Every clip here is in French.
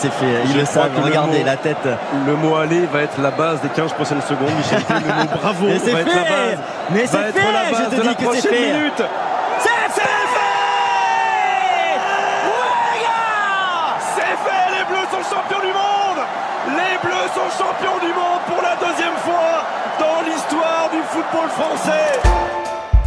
C'est fait. Il le savent. Regardez la tête. Le mot aller va être la base des 15 prochaines secondes. Michel le mot bravo Mais c'est fait. Mais c'est fait. Je te dis que c'est fait. C'est fait. C'est fait. Les Bleus sont champions du monde. Les Bleus sont champions du monde pour la deuxième fois dans l'histoire du football français.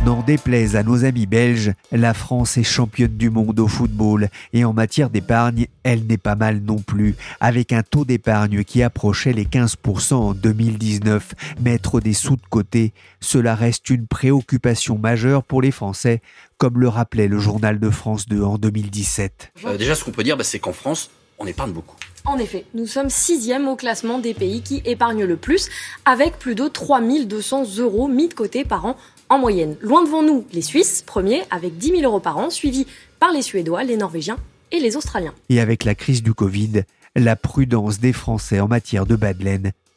N'en déplaise à nos amis belges, la France est championne du monde au football et en matière d'épargne, elle n'est pas mal non plus, avec un taux d'épargne qui approchait les 15% en 2019. Mettre des sous de côté, cela reste une préoccupation majeure pour les Français, comme le rappelait le journal de France 2 en 2017. Euh, déjà, ce qu'on peut dire, bah, c'est qu'en France, on épargne beaucoup. En effet, nous sommes sixième au classement des pays qui épargnent le plus, avec plus de 3200 euros mis de côté par an en moyenne. Loin devant nous, les Suisses, premiers, avec 10 000 euros par an, suivis par les Suédois, les Norvégiens et les Australiens. Et avec la crise du Covid, la prudence des Français en matière de bas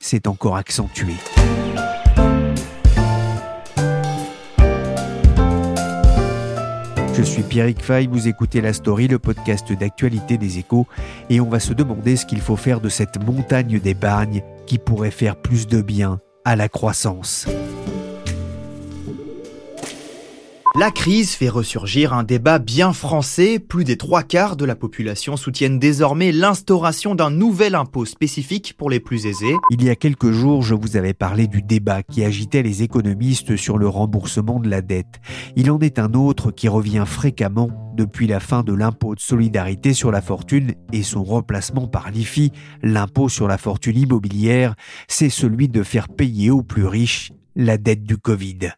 s'est encore accentuée. Je suis Pierrick Fay, vous écoutez La Story, le podcast d'actualité des échos, et on va se demander ce qu'il faut faire de cette montagne d'épargne qui pourrait faire plus de bien à la croissance. La crise fait ressurgir un débat bien français. Plus des trois quarts de la population soutiennent désormais l'instauration d'un nouvel impôt spécifique pour les plus aisés. Il y a quelques jours, je vous avais parlé du débat qui agitait les économistes sur le remboursement de la dette. Il en est un autre qui revient fréquemment depuis la fin de l'impôt de solidarité sur la fortune et son remplacement par l'IFI, l'impôt sur la fortune immobilière, c'est celui de faire payer aux plus riches la dette du Covid.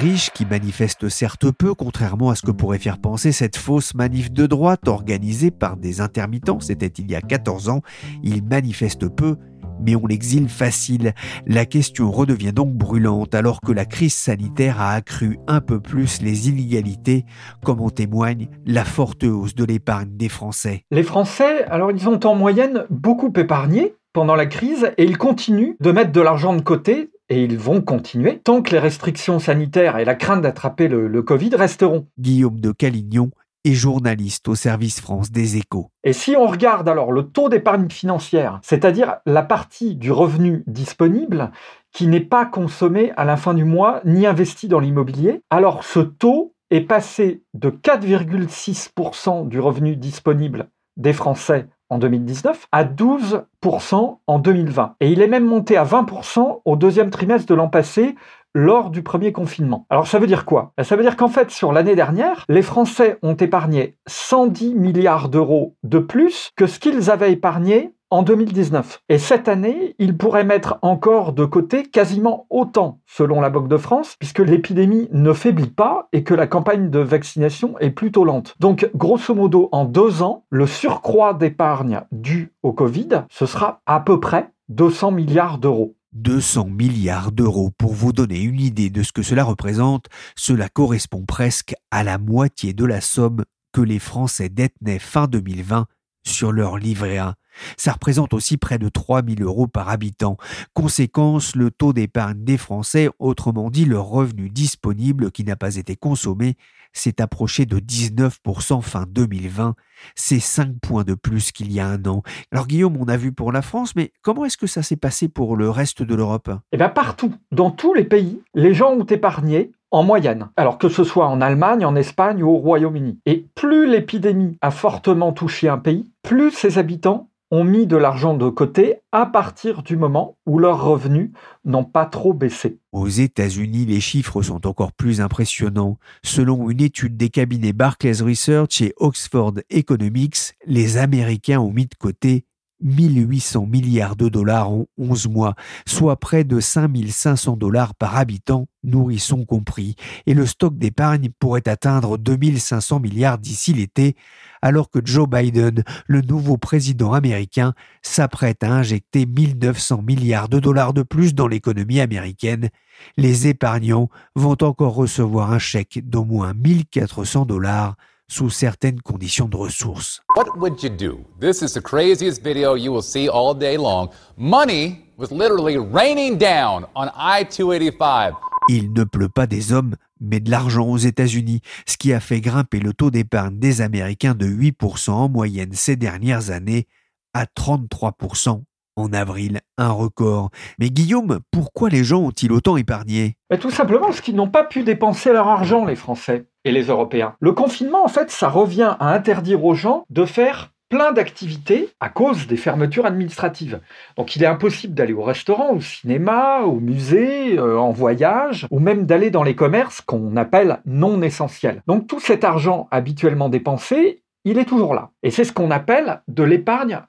Riches qui manifestent certes peu, contrairement à ce que pourrait faire penser cette fausse manif de droite organisée par des intermittents, c'était il y a 14 ans. Ils manifestent peu, mais on l'exile facile. La question redevient donc brûlante alors que la crise sanitaire a accru un peu plus les inégalités, comme en témoigne la forte hausse de l'épargne des Français. Les Français, alors ils ont en moyenne beaucoup épargné pendant la crise et ils continuent de mettre de l'argent de côté et ils vont continuer tant que les restrictions sanitaires et la crainte d'attraper le, Covid resteront. Guillaume de Calignon est journaliste au service France des échos. Et si on regarde alors le taux d'épargne financière, c'est-à-dire la partie du revenu disponible qui n'est pas consommée à la fin du mois ni investie dans l'immobilier, alors ce taux est passé de 4,6% du revenu disponible des Français en 2019 à 12% en 2020. Et il est même monté à 20% au deuxième trimestre de l'an passé lors du premier confinement. Alors ça veut dire quoi? Ça veut dire qu'en fait, sur l'année dernière, les Français ont épargné 110 milliards d'euros de plus que ce qu'ils avaient épargné en 2019. Et cette année, ils pourraient mettre encore de côté quasiment autant, selon la Banque de France, puisque l'épidémie ne faiblit pas et que la campagne de vaccination est plutôt lente. Donc, grosso modo, en deux ans, le surcroît d'épargne dû au Covid, ce sera à peu près 200 milliards d'euros. 200 milliards d'euros. Pour vous donner une idée de ce que cela représente, cela correspond presque à la moitié de la somme que les Français détenaient fin 2020 sur leur livret A. Ça représente aussi près de 3 000 euros par habitant. Conséquence, le taux d'épargne des Français, autrement dit le revenu disponible qui n'a pas été consommé, s'est approché de 19% fin 2020. C'est 5 points de plus qu'il y a un an. Alors Guillaume, on a vu pour la France, mais comment est-ce que ça s'est passé pour le reste de l'Europe? Eh bien partout, dans tous les pays, les gens ont épargné en moyenne. Alors que ce soit en Allemagne, en Espagne ou au Royaume-Uni. Et plus l'épidémie a fortement touché un pays, plus ces habitants ont mis de l'argent de côté à partir du moment où leurs revenus n'ont pas trop baissé. Aux États-Unis, les chiffres sont encore plus impressionnants. Selon une étude des cabinets Barclays Research et Oxford Economics, les Américains ont mis de côté 1800 milliards de dollars en 11 mois, soit près de 5500 dollars par habitant, nourrisson compris, et le stock d'épargne pourrait atteindre 2500 milliards d'ici l'été, alors que Joe Biden, le nouveau président américain, s'apprête à injecter 1900 milliards de dollars de plus dans l'économie américaine. Les épargnants vont encore recevoir un chèque d'au moins 1400 dollars sous certaines conditions de ressources. What would you do? This is the craziest video you will see all day long. Money was literally raining down on I-285. Il ne pleut pas des hommes, mais de l'argent aux États-Unis, ce qui a fait grimper le taux d'épargne des Américains de 8% en moyenne ces dernières années à 33% en avril, un record. Mais Guillaume, pourquoi les gens ont-ils autant épargné? Tout simplement parce qu'ils n'ont pas pu dépenser leur argent, les Français et les Européens. Le confinement, en fait, ça revient à interdire aux gens de faire plein d'activités à cause des fermetures administratives. Donc il est impossible d'aller au restaurant, au cinéma, au musée, euh, en voyage, ou même d'aller dans les commerces qu'on appelle non essentiels. Donc tout cet argent habituellement dépensé, il est toujours là. Et c'est ce qu'on appelle de l'épargne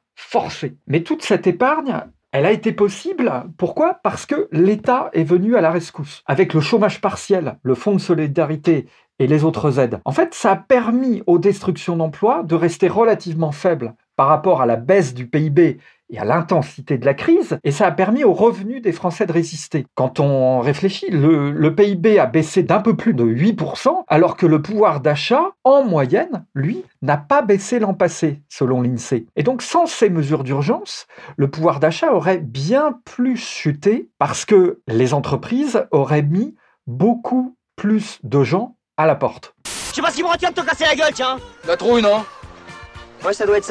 Mais toute cette épargne, elle a été possible. Pourquoi? Parce que l'État est venu à la rescousse. Avec le chômage partiel, le fonds de solidarité et les autres aides. En fait, ça a permis aux destructions d'emplois de rester relativement faibles par rapport à la baisse du PIB et à l'intensité de la crise, et ça a permis aux revenus des Français de résister. Quand on réfléchit, le, PIB a baissé d'un peu plus de 8%, alors que le pouvoir d'achat, en moyenne, lui, n'a pas baissé l'an passé, selon l'INSEE. Et donc, sans ces mesures d'urgence, le pouvoir d'achat aurait bien plus chuté, parce que les entreprises auraient mis beaucoup plus de gens à la porte. Je sais pas si me retient de te casser la gueule, tiens La trouille, non?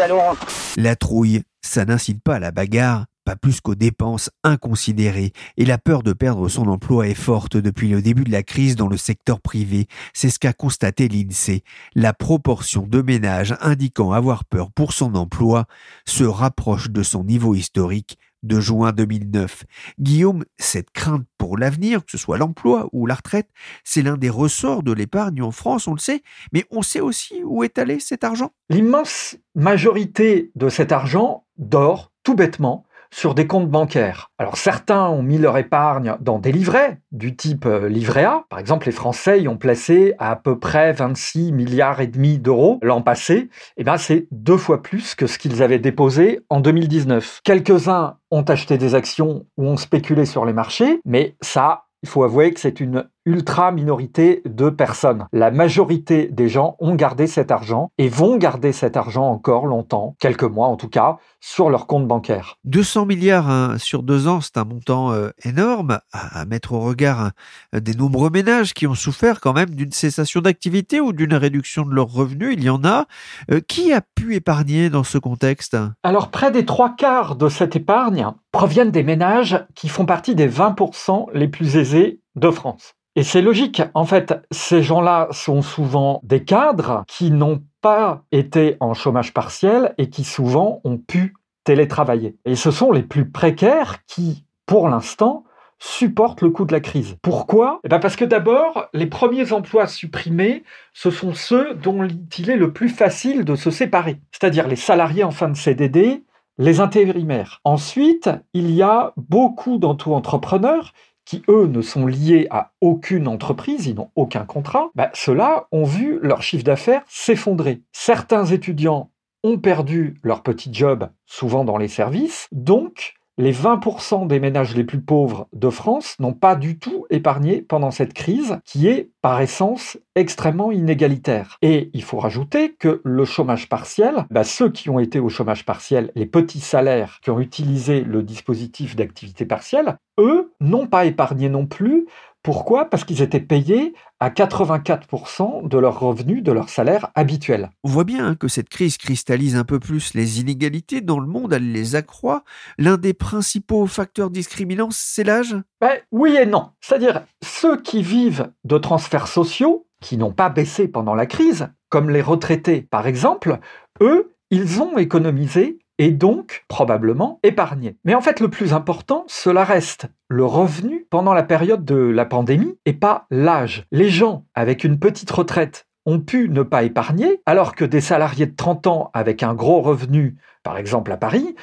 Laurent. La trouille, ça n'incite pas à la bagarre, pas plus qu'aux dépenses inconsidérées, et la peur de perdre son emploi est forte depuis le début de la crise dans le secteur privé. C'est ce qu'a constaté l'INSEE. La proportion de ménages indiquant avoir peur pour son emploi se rapproche de son niveau historique de juin 2009. Guillaume, cette crainte pour l'avenir, que ce soit l'emploi ou la retraite, c'est l'un des ressorts de l'épargne en France, on le sait, mais on sait aussi où est allé cet argent. L'immense majorité de cet argent dort tout bêtement sur des comptes bancaires. Alors certains ont mis leur épargne dans des livrets du type euh, livret A. Par exemple, les Français y ont placé à, peu près 26 milliards et demi d'euros l'an passé. Eh bien, c'est deux fois plus que ce qu'ils avaient déposé en 2019. Quelques-uns ont acheté des actions ou ont spéculé sur les marchés, mais ça, il faut avouer que c'est une ultra minorité de personnes. La majorité des gens ont gardé cet argent et vont garder cet argent encore longtemps, quelques mois en tout cas, sur leur compte bancaire. 200 milliards hein, sur deux ans, c'est un montant euh, énorme à, mettre au regard hein, des nombreux ménages qui ont souffert quand même d'une cessation d'activité ou d'une réduction de leurs revenus. Il y en a. Euh, qui a pu épargner dans ce contexte? Alors près des trois quarts de cette épargne proviennent des ménages qui font partie des 20% les plus aisés de France. Et c'est logique. En fait, ces gens-là sont souvent des cadres qui n'ont pas été en chômage partiel et qui souvent ont pu télétravailler. Et ce sont les plus précaires qui, pour l'instant, supportent le coût de la crise. Pourquoi? Eh ben Parce que d'abord, les premiers emplois supprimés, ce sont ceux dont il est le plus facile de se séparer, c'est-à-dire les salariés en fin de CDD, les intérimaires. Ensuite, il y a beaucoup d'entre-entrepreneurs qui, eux, ne sont liés à aucune entreprise, ils n'ont aucun contrat, bah, ceux-là ont vu leur chiffre d'affaires s'effondrer. Certains étudiants ont perdu leur petit job, souvent dans les services, donc les 20% des ménages les plus pauvres de France n'ont pas du tout épargné pendant cette crise qui est par essence extrêmement inégalitaire. Et il faut rajouter que le chômage partiel, bah, ceux qui ont été au chômage partiel, les petits salaires qui ont utilisé le dispositif d'activité partielle, eux n'ont pas épargné non plus pourquoi? Parce qu'ils étaient payés à 84% de leurs revenus, de leur salaire habituel. On voit bien hein, que cette crise cristallise un peu plus les inégalités dans le monde, elle les accroît. L'un des principaux facteurs discriminants, c'est l'âge? Ben, Oui et non. C'est-à-dire, ceux qui vivent de transferts sociaux, qui n'ont pas baissé pendant la crise, comme les retraités par exemple, eux, ils ont économisé et donc probablement épargné. Mais en fait, le plus important, cela reste le revenu pendant la période de la pandémie et pas l'âge. Les gens avec une petite retraite ont pu ne pas épargner, alors que des salariés de 30 ans avec un gros revenu, par exemple à Paris,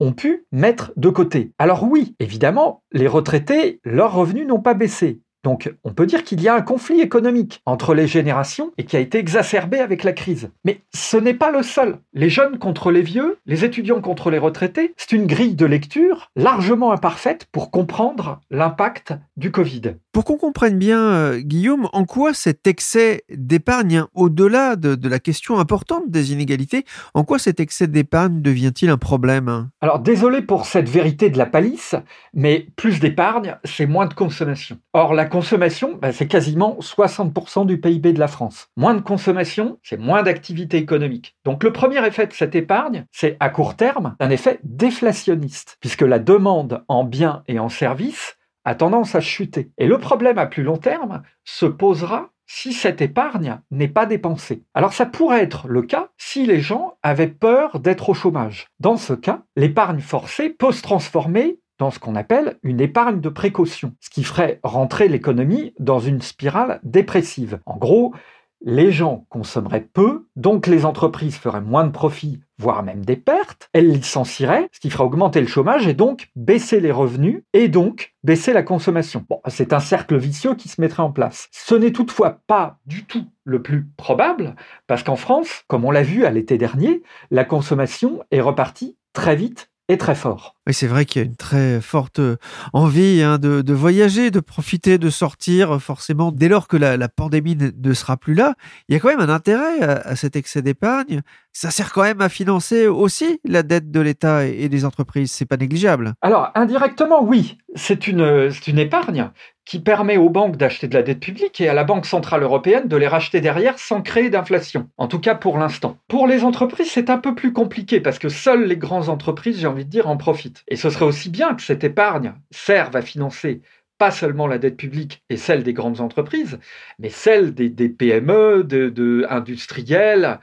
ont pu mettre de côté. Alors oui, évidemment, les retraités, leurs revenus n'ont pas baissé. Donc on peut dire qu'il y a un conflit économique entre les générations et qui a été exacerbé avec la crise. Mais ce n'est pas le seul. Les jeunes contre les vieux, les étudiants contre les retraités, c'est une grille de lecture largement imparfaite pour comprendre l'impact du Covid. Pour qu'on comprenne bien, euh, Guillaume, en quoi cet excès d'épargne, au-delà de, la question importante des inégalités, en quoi cet excès d'épargne devient-il un problème Alors désolé pour cette vérité de la palisse, mais plus d'épargne, c'est moins de consommation. Or la consommation, bah, c'est quasiment 60% du PIB de la France. Moins de consommation, c'est moins d'activité économique. Donc le premier effet de cette épargne, c'est à court terme un effet déflationniste, puisque la demande en biens et en services a tendance à chuter. Et le problème à plus long terme se posera si cette épargne n'est pas dépensée. Alors ça pourrait être le cas si les gens avaient peur d'être au chômage. Dans ce cas, l'épargne forcée peut se transformer dans ce qu'on appelle une épargne de précaution, ce qui ferait rentrer l'économie dans une spirale dépressive. En gros, les gens consommeraient peu, donc les entreprises feraient moins de profits, voire même des pertes, elles licencieraient, ce qui ferait augmenter le chômage et donc baisser les revenus et donc baisser la consommation. C'est un cercle vicieux qui se mettrait en place. Ce n'est toutefois pas du tout le plus probable, parce qu'en France, comme on l'a vu à l'été dernier, la consommation est repartie très vite et très fort. Oui, c'est vrai qu'il y a une très forte euh, envie hein, de, voyager, de profiter, de sortir. Forcément, dès lors que la, pandémie ne sera plus là, il y a quand même un intérêt à, cet excès d'épargne. Ça sert quand même à financer aussi la dette de l'État et, des entreprises. C'est pas négligeable. Alors, indirectement, oui. C'est une, épargne qui permet aux banques d'acheter de la dette publique et à la Banque Centrale Européenne de les racheter derrière sans créer d'inflation. En tout cas pour l'instant. Pour les entreprises, c'est un peu plus compliqué parce que seules les grandes entreprises, j'ai envie de dire, en profitent. Et ce serait aussi bien que cette épargne serve à financer pas seulement la dette publique et celle des grandes entreprises, mais celle des, PME, de, de industriels,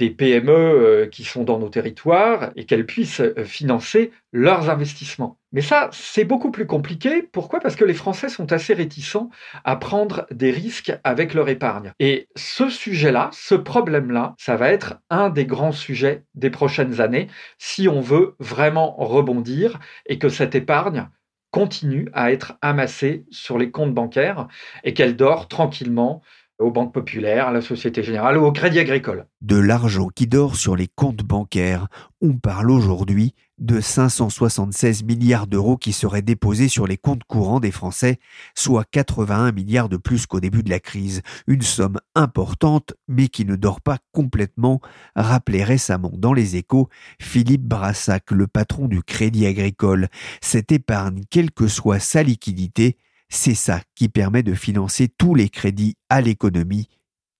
des PME euh, qui sont dans nos territoires et qu'elles puissent euh, financer leurs investissements. Mais ça, c'est beaucoup plus compliqué. Pourquoi? Parce que les Français sont assez réticents à prendre des risques avec leur épargne. Et ce sujet-là, ce problème-là, ça va être un des grands sujets des prochaines années si on veut vraiment rebondir et que cette épargne continue à être amassée sur les comptes bancaires et qu'elle dort tranquillement aux banques populaires, à la Société Générale ou au Crédit Agricole. De l'argent qui dort sur les comptes bancaires, on parle aujourd'hui de 576 milliards d'euros qui seraient déposés sur les comptes courants des Français, soit 81 milliards de plus qu'au début de la crise. Une somme importante, mais qui ne dort pas complètement, rappelait récemment dans les échos Philippe Brassac, le patron du Crédit Agricole. Cette épargne, quelle que soit sa liquidité, c'est ça qui permet de financer tous les crédits à l'économie,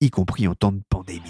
y compris en temps de pandémie.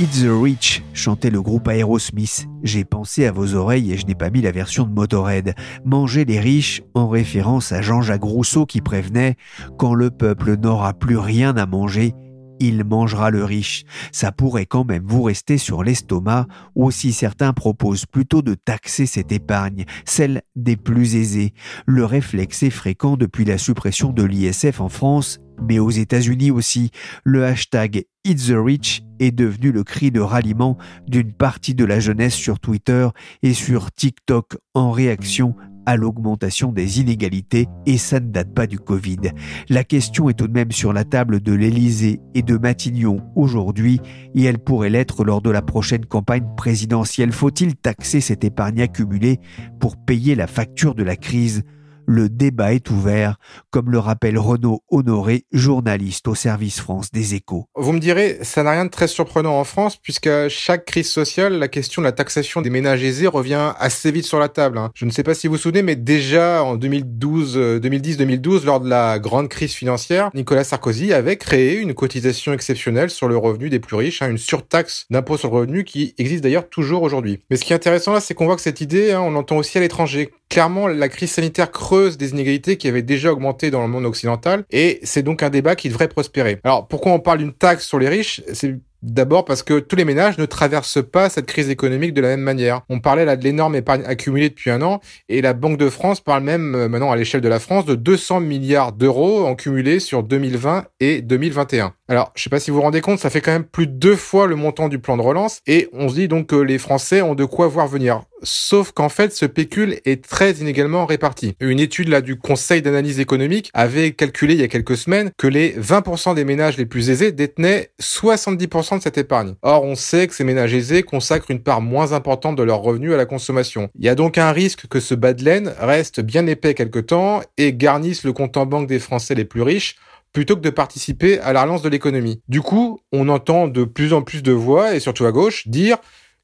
It's the Rich, chantait le groupe Aerosmith. J'ai pensé à vos oreilles et je n'ai pas mis la version de Motorhead. Manger les riches en référence à Jean-Jacques Rousseau qui prévenait Quand le peuple n'aura plus rien à manger, il mangera le riche. Ça pourrait quand même vous rester sur l'estomac, ou si certains proposent plutôt de taxer cette épargne, celle des plus aisés. Le réflexe est fréquent depuis la suppression de l'ISF en France, mais aux États-Unis aussi. Le hashtag It's the Rich est devenu le cri de ralliement d'une partie de la jeunesse sur Twitter et sur TikTok en réaction à l'augmentation des inégalités et ça ne date pas du Covid. La question est tout de même sur la table de l'Élysée et de Matignon aujourd'hui et elle pourrait l'être lors de la prochaine campagne présidentielle. Faut-il taxer cette épargne accumulée pour payer la facture de la crise? Le débat est ouvert, comme le rappelle Renaud Honoré, journaliste au service France des échos. Vous me direz, ça n'a rien de très surprenant en France, puisque chaque crise sociale, la question de la taxation des ménages aisés revient assez vite sur la table. Hein. Je ne sais pas si vous vous souvenez, mais déjà en 2012, 2010-2012, euh, lors de la grande crise financière, Nicolas Sarkozy avait créé une cotisation exceptionnelle sur le revenu des plus riches, hein, une surtaxe d'impôt sur le revenu qui existe d'ailleurs toujours aujourd'hui. Mais ce qui est intéressant là, c'est qu'on voit que cette idée, hein, on l'entend aussi à l'étranger. Clairement, la crise sanitaire creuse des inégalités qui avaient déjà augmenté dans le monde occidental, et c'est donc un débat qui devrait prospérer. Alors, pourquoi on parle d'une taxe sur les riches? C'est D'abord parce que tous les ménages ne traversent pas cette crise économique de la même manière. On parlait là de l'énorme épargne accumulée depuis un an et la Banque de France parle même euh, maintenant à l'échelle de la France de 200 milliards d'euros en cumulé sur 2020 et 2021. Alors, je sais pas si vous vous rendez compte, ça fait quand même plus de deux fois le montant du plan de relance et on se dit donc que les Français ont de quoi voir venir. Sauf qu'en fait, ce pécule est très inégalement réparti. Une étude là du Conseil d'analyse économique avait calculé il y a quelques semaines que les 20% des ménages les plus aisés détenaient 70% de cette épargne. Or, on sait que ces ménages aisés consacrent une part moins importante de leurs revenus à la consommation. Il y a donc un risque que ce bas de laine reste bien épais quelque temps et garnisse le compte en banque des Français les plus riches plutôt que de participer à la relance de l'économie. Du coup, on entend de plus en plus de voix, et surtout à gauche, dire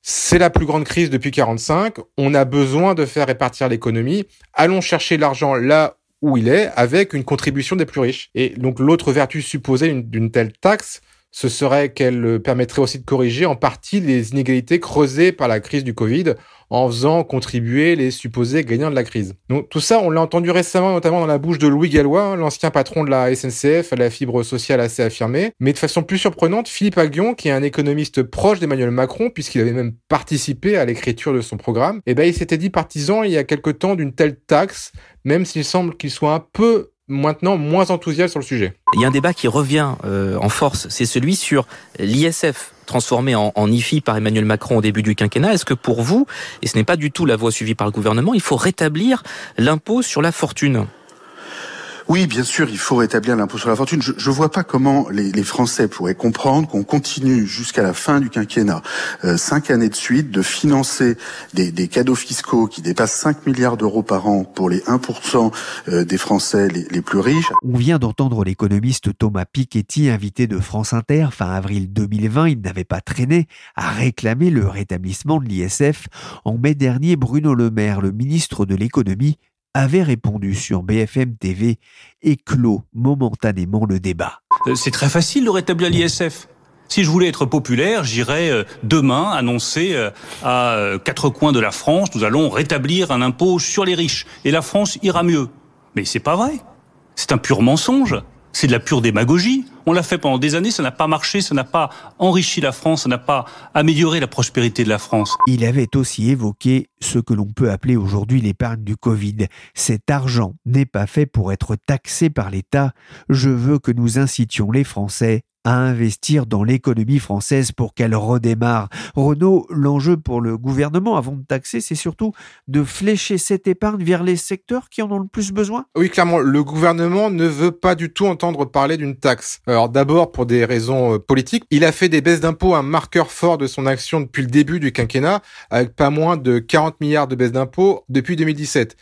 c'est la plus grande crise depuis 45. On a besoin de faire répartir l'économie. Allons chercher l'argent là où il est avec une contribution des plus riches. Et donc l'autre vertu supposée d'une telle taxe, ce serait qu'elle permettrait aussi de corriger en partie les inégalités creusées par la crise du Covid en faisant contribuer les supposés gagnants de la crise. Donc tout ça, on l'a entendu récemment, notamment dans la bouche de Louis Gallois, hein, l'ancien patron de la SNCF à la fibre sociale assez affirmée. Mais de façon plus surprenante, Philippe Aguillon, qui est un économiste proche d'Emmanuel Macron, puisqu'il avait même participé à l'écriture de son programme, eh ben il s'était dit partisan il y a quelque temps d'une telle taxe, même s'il semble qu'il soit un peu maintenant moins enthousiaste sur le sujet. Il y a un débat qui revient euh, en force, c'est celui sur l'ISF transformé en, IFI par Emmanuel Macron au début du quinquennat. Est-ce que pour vous, et ce n'est pas du tout la voie suivie par le gouvernement, il faut rétablir l'impôt sur la fortune? Oui, bien sûr, il faut rétablir l'impôt sur la fortune. Je ne vois pas comment les, Français pourraient comprendre qu'on continue jusqu'à la fin du quinquennat, euh, cinq années de suite, de financer des, des cadeaux fiscaux qui dépassent 5 milliards d'euros par an pour les 1% euh, des Français les, les, plus riches. On vient d'entendre l'économiste Thomas Piketty, invité de France Inter fin avril 2020. Il n'avait pas traîné à réclamer le rétablissement de l'ISF. En mai dernier, Bruno Le Maire, le ministre de l'économie, avait répondu sur BFM TV et clos momentanément le débat. Euh, c'est très facile de rétablir l'ISF. Si je voulais être populaire, j'irais euh, demain annoncer euh, à quatre coins de la France, nous allons rétablir un impôt sur les riches et la France ira mieux. Mais c'est pas vrai. C'est un pur mensonge. C'est de la pure démagogie. On l'a fait pendant des années, ça n'a pas marché, ça n'a pas enrichi la France, ça n'a pas amélioré la prospérité de la France. Il avait aussi évoqué ce que l'on peut appeler aujourd'hui l'épargne du Covid. Cet argent n'est pas fait pour être taxé par l'État. Je veux que nous incitions les Français à investir dans l'économie française pour qu'elle redémarre. Renaud, l'enjeu pour le gouvernement avant de taxer, c'est surtout de flécher cette épargne vers les secteurs qui en ont le plus besoin Oui, clairement, le gouvernement ne veut pas du tout entendre parler d'une taxe. Alors d'abord pour des raisons euh, politiques, il a fait des baisses d'impôts un marqueur fort de son action depuis le début du quinquennat, avec pas moins de 40 milliards de baisses d'impôts depuis 2017.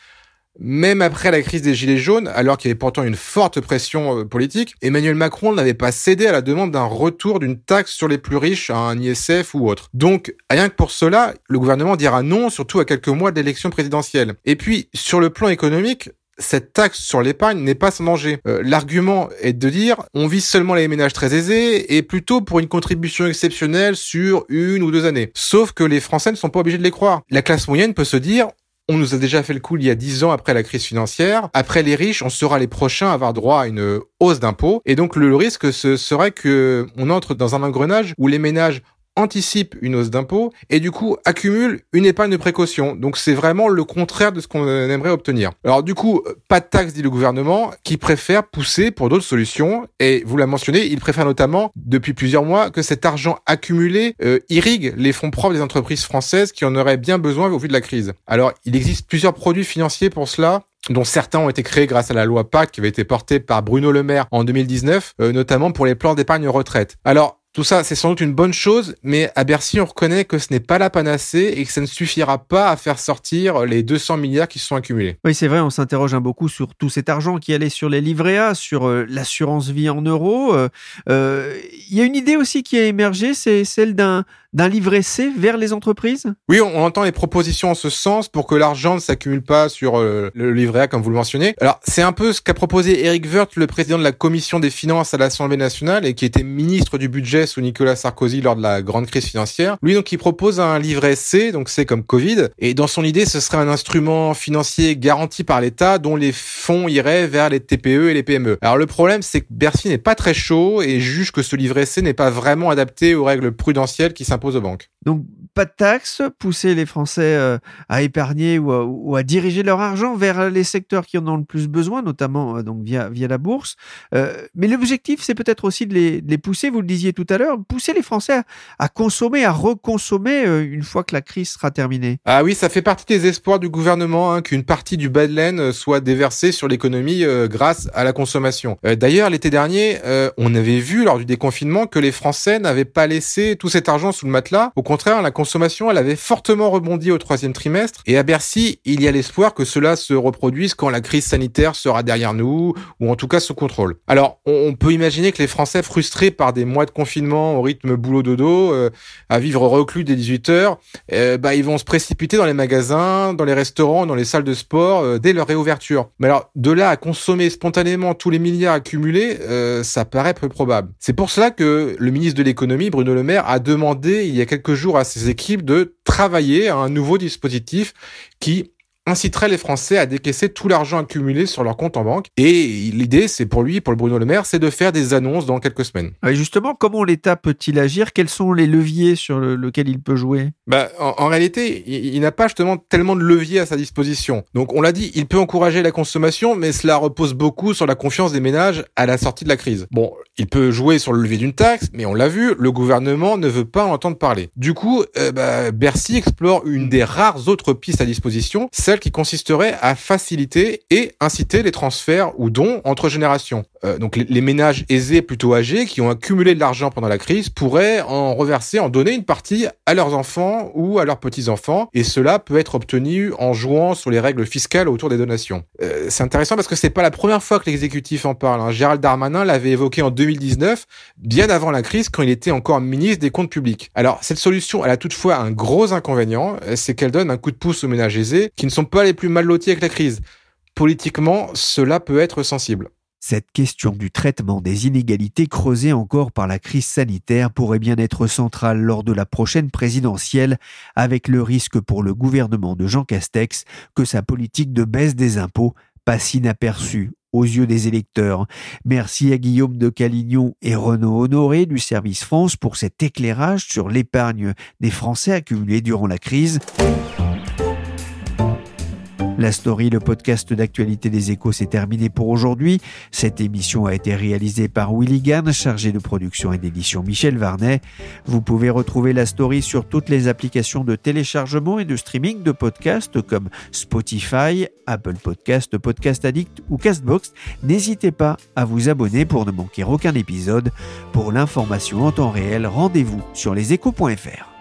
Même après la crise des Gilets jaunes, alors qu'il y avait pourtant une forte pression euh, politique, Emmanuel Macron n'avait pas cédé à la demande d'un retour d'une taxe sur les plus riches, à un ISF ou autre. Donc, rien que pour cela, le gouvernement dira non, surtout à quelques mois de l'élection présidentielle. Et puis, sur le plan économique, cette taxe sur l'épargne n'est pas sans danger. Euh, l'argument est de dire on vise seulement les ménages très aisés et plutôt pour une contribution exceptionnelle sur une ou deux années. Sauf que les Français ne sont pas obligés de les croire. La classe moyenne peut se dire on nous a déjà fait le coup il y a dix ans après la crise financière. Après les riches, on sera les prochains à avoir droit à une hausse d'impôts. Et donc le risque ce serait que on entre dans un engrenage où les ménages anticipe une hausse d'impôts et du coup accumule une épargne de précaution. Donc c'est vraiment le contraire de ce qu'on aimerait obtenir. Alors du coup, pas de taxe dit le gouvernement qui préfère pousser pour d'autres solutions et vous l'a mentionné, il préfère notamment depuis plusieurs mois que cet argent accumulé euh, irrigue les fonds propres des entreprises françaises qui en auraient bien besoin au vu de la crise. Alors il existe plusieurs produits financiers pour cela dont certains ont été créés grâce à la loi PAC qui avait été portée par Bruno Le Maire en 2019, euh, notamment pour les plans d'épargne retraite. Alors, tout ça, c'est sans doute une bonne chose, mais à Bercy, on reconnaît que ce n'est pas la panacée et que ça ne suffira pas à faire sortir les 200 milliards qui se sont accumulés. Oui, c'est vrai, on s'interroge un beaucoup sur tout cet argent qui allait sur les livrets sur euh, l'assurance vie en euros. Euh, euh, il y a une idée aussi qui a émergé, c'est celle d'un d'un livret C vers les entreprises? Oui, on, entend les propositions en ce sens pour que l'argent ne s'accumule pas sur euh, le livret A, comme vous le mentionnez. Alors, c'est un peu ce qu'a proposé Eric Woerth, le président de la commission des finances à l'Assemblée nationale et qui était ministre du budget sous Nicolas Sarkozy lors de la grande crise financière. Lui, donc, il propose un livret C, donc c'est comme Covid. Et dans son idée, ce serait un instrument financier garanti par l'État dont les fonds iraient vers les TPE et les PME. Alors, le problème, c'est que Bercy n'est pas très chaud et juge que ce livret C n'est pas vraiment adapté aux règles prudentielles qui s'imposent aux banques. Donc, pas de taxes, pousser les Français euh, à épargner ou à, diriger leur argent vers les secteurs qui en ont le plus besoin, notamment euh, donc via, via la bourse. Euh, mais l'objectif, c'est peut-être aussi de les, pousser, vous le disiez tout à l'heure, pousser les Français à, consommer, à reconsommer une fois que la crise sera terminée. Ah oui, ça fait partie des espoirs du gouvernement hein, qu'une partie du bas de laine soit déversée sur l'économie grâce à la consommation. D'ailleurs, l'été dernier, on avait vu lors du déconfinement que les Français n'avaient pas laissé tout cet argent sous le matelas. Au contraire, la consommation, elle avait fortement rebondi au troisième trimestre. Et à Bercy, il y a l'espoir que cela se reproduise quand la crise sanitaire sera derrière nous, ou en tout cas sous contrôle. Alors, on peut imaginer que les Français frustrés par des mois de confinement au rythme boulot-dodo, euh, à vivre reclus dès 18 heures, euh, bah, ils vont se précipiter dans les magasins, dans les restaurants, dans les salles de sport euh, dès leur réouverture. Mais alors, de là à consommer spontanément tous les milliards accumulés, ça paraît peu probable. C'est pour cela que le ministre de l'économie, Bruno Le Maire, a demandé il y a quelques jours à ses équipes de travailler à un nouveau dispositif qui inciterait les Français à décaisser tout l'argent accumulé sur leur compte en banque. Et l'idée, c'est pour lui, pour le Bruno Le Maire, c'est de faire des annonces dans quelques semaines. Et justement, comment l'État peut-il agir? Quels sont les leviers sur lesquels il peut jouer? Bah, en, réalité, il, n'a pas justement tellement de leviers à sa disposition. Donc, on l'a dit, il peut encourager la consommation, mais cela repose beaucoup sur la confiance des ménages à la sortie de la crise. Bon, il peut jouer sur le levier d'une taxe, mais on l'a vu, le gouvernement ne veut pas en entendre parler. Du coup, euh, bah, Bercy explore une des rares autres pistes à disposition, qui consisterait à faciliter et inciter les transferts ou dons entre générations. Euh, donc les, ménages aisés plutôt âgés qui ont accumulé de l'argent pendant la crise pourraient en reverser, en donner une partie à leurs enfants ou à leurs petits-enfants et cela peut être obtenu en jouant sur les règles fiscales autour des donations. Euh, c'est intéressant parce que c'est pas la première fois que l'exécutif en parle. Hein. Gérald Darmanin l'avait évoqué en 2019, bien avant la crise quand il était encore ministre des comptes publics. Alors cette solution, elle a toutefois un gros inconvénient, c'est qu'elle donne un coup de pouce aux ménages aisés qui ne sont pas les plus mal lotis avec la crise. Politiquement, cela peut être sensible. Cette question du traitement des inégalités creusées encore par la crise sanitaire pourrait bien être centrale lors de la prochaine présidentielle, avec le risque pour le gouvernement de Jean Castex que sa politique de baisse des impôts passe inaperçue aux yeux des électeurs. Merci à Guillaume de Calignon et Renaud Honoré du Service France pour cet éclairage sur l'épargne des Français accumulée durant la crise. La story, le podcast d'actualité des échos, s'est terminé pour aujourd'hui. Cette émission a été réalisée par Willy Gann, chargé de production et d'édition Michel Varnet. Vous pouvez retrouver la story sur toutes les applications de téléchargement et de streaming de podcasts comme Spotify, Apple Podcast, Podcast Addict ou Castbox. N'hésitez pas à vous abonner pour ne manquer aucun épisode. Pour l'information en temps réel, rendez-vous sur leséchos.fr.